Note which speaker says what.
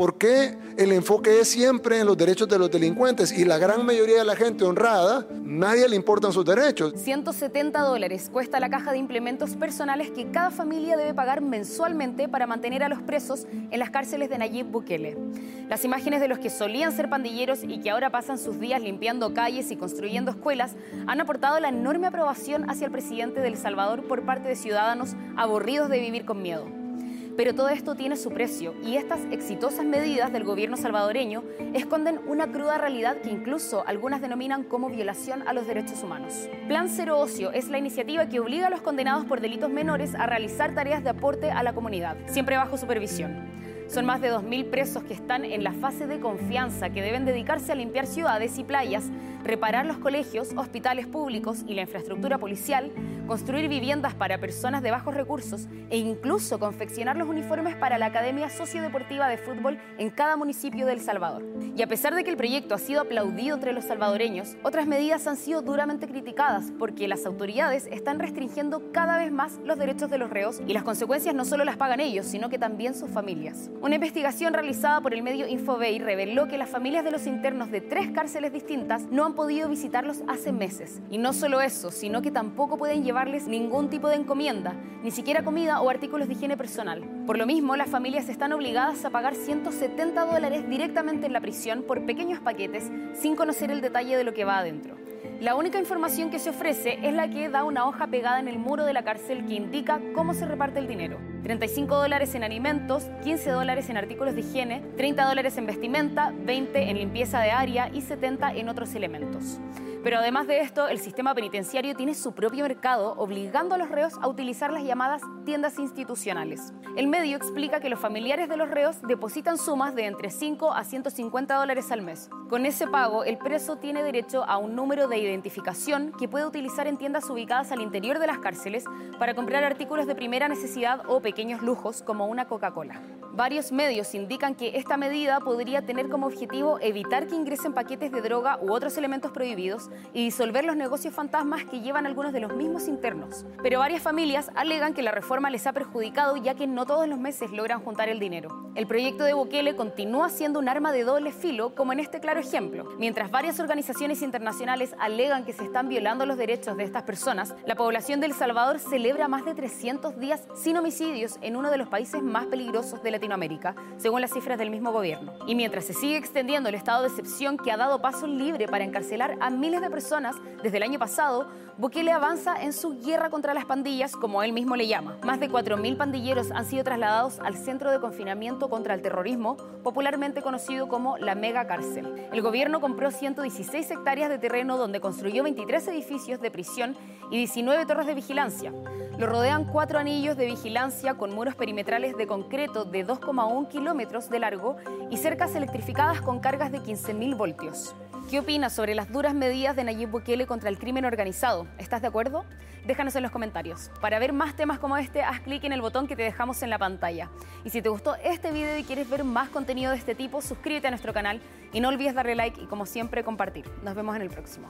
Speaker 1: ¿Por qué el enfoque es siempre en los derechos de los delincuentes y la gran mayoría de la gente honrada, nadie le importan sus derechos?
Speaker 2: 170 dólares cuesta la caja de implementos personales que cada familia debe pagar mensualmente para mantener a los presos en las cárceles de Nayib Bukele. Las imágenes de los que solían ser pandilleros y que ahora pasan sus días limpiando calles y construyendo escuelas han aportado la enorme aprobación hacia el presidente de El Salvador por parte de ciudadanos aburridos de vivir con miedo. Pero todo esto tiene su precio y estas exitosas medidas del gobierno salvadoreño esconden una cruda realidad que incluso algunas denominan como violación a los derechos humanos. Plan Cero Ocio es la iniciativa que obliga a los condenados por delitos menores a realizar tareas de aporte a la comunidad, siempre bajo supervisión. Son más de 2.000 presos que están en la fase de confianza, que deben dedicarse a limpiar ciudades y playas, reparar los colegios, hospitales públicos y la infraestructura policial, construir viviendas para personas de bajos recursos e incluso confeccionar los uniformes para la Academia Sociodeportiva de Fútbol en cada municipio de El Salvador. Y a pesar de que el proyecto ha sido aplaudido entre los salvadoreños, otras medidas han sido duramente criticadas porque las autoridades están restringiendo cada vez más los derechos de los reos y las consecuencias no solo las pagan ellos, sino que también sus familias. Una investigación realizada por el medio Infobay reveló que las familias de los internos de tres cárceles distintas no han podido visitarlos hace meses. Y no solo eso, sino que tampoco pueden llevarles ningún tipo de encomienda, ni siquiera comida o artículos de higiene personal. Por lo mismo, las familias están obligadas a pagar 170 dólares directamente en la prisión por pequeños paquetes sin conocer el detalle de lo que va adentro. La única información que se ofrece es la que da una hoja pegada en el muro de la cárcel que indica cómo se reparte el dinero. 35 dólares en alimentos, 15 dólares en artículos de higiene, 30 dólares en vestimenta, 20 en limpieza de área y 70 en otros elementos. Pero además de esto, el sistema penitenciario tiene su propio mercado, obligando a los reos a utilizar las llamadas tiendas institucionales. El medio explica que los familiares de los reos depositan sumas de entre 5 a 150 dólares al mes. Con ese pago, el preso tiene derecho a un número de identificación que puede utilizar en tiendas ubicadas al interior de las cárceles para comprar artículos de primera necesidad o pequeños lujos como una Coca-Cola. Varios medios indican que esta medida podría tener como objetivo evitar que ingresen paquetes de droga u otros elementos prohibidos y disolver los negocios fantasmas que llevan algunos de los mismos internos. Pero varias familias alegan que la reforma les ha perjudicado ya que no todos los meses logran juntar el dinero. El proyecto de Bukele continúa siendo un arma de doble filo, como en este claro ejemplo. Mientras varias organizaciones internacionales alegan que se están violando los derechos de estas personas, la población de El Salvador celebra más de 300 días sin en uno de los países más peligrosos de Latinoamérica, según las cifras del mismo gobierno. Y mientras se sigue extendiendo el estado de excepción que ha dado paso libre para encarcelar a miles de personas desde el año pasado, Bukele avanza en su guerra contra las pandillas, como él mismo le llama. Más de 4.000 pandilleros han sido trasladados al Centro de Confinamiento contra el Terrorismo, popularmente conocido como la Mega Cárcel. El gobierno compró 116 hectáreas de terreno donde construyó 23 edificios de prisión y 19 torres de vigilancia. Lo rodean cuatro anillos de vigilancia con muros perimetrales de concreto de 2,1 kilómetros de largo y cercas electrificadas con cargas de 15.000 voltios. ¿Qué opinas sobre las duras medidas de Nayib Bukele contra el crimen organizado? ¿Estás de acuerdo? Déjanos en los comentarios. Para ver más temas como este, haz clic en el botón que te dejamos en la pantalla. Y si te gustó este video y quieres ver más contenido de este tipo, suscríbete a nuestro canal y no olvides darle like y como siempre compartir. Nos vemos en el próximo.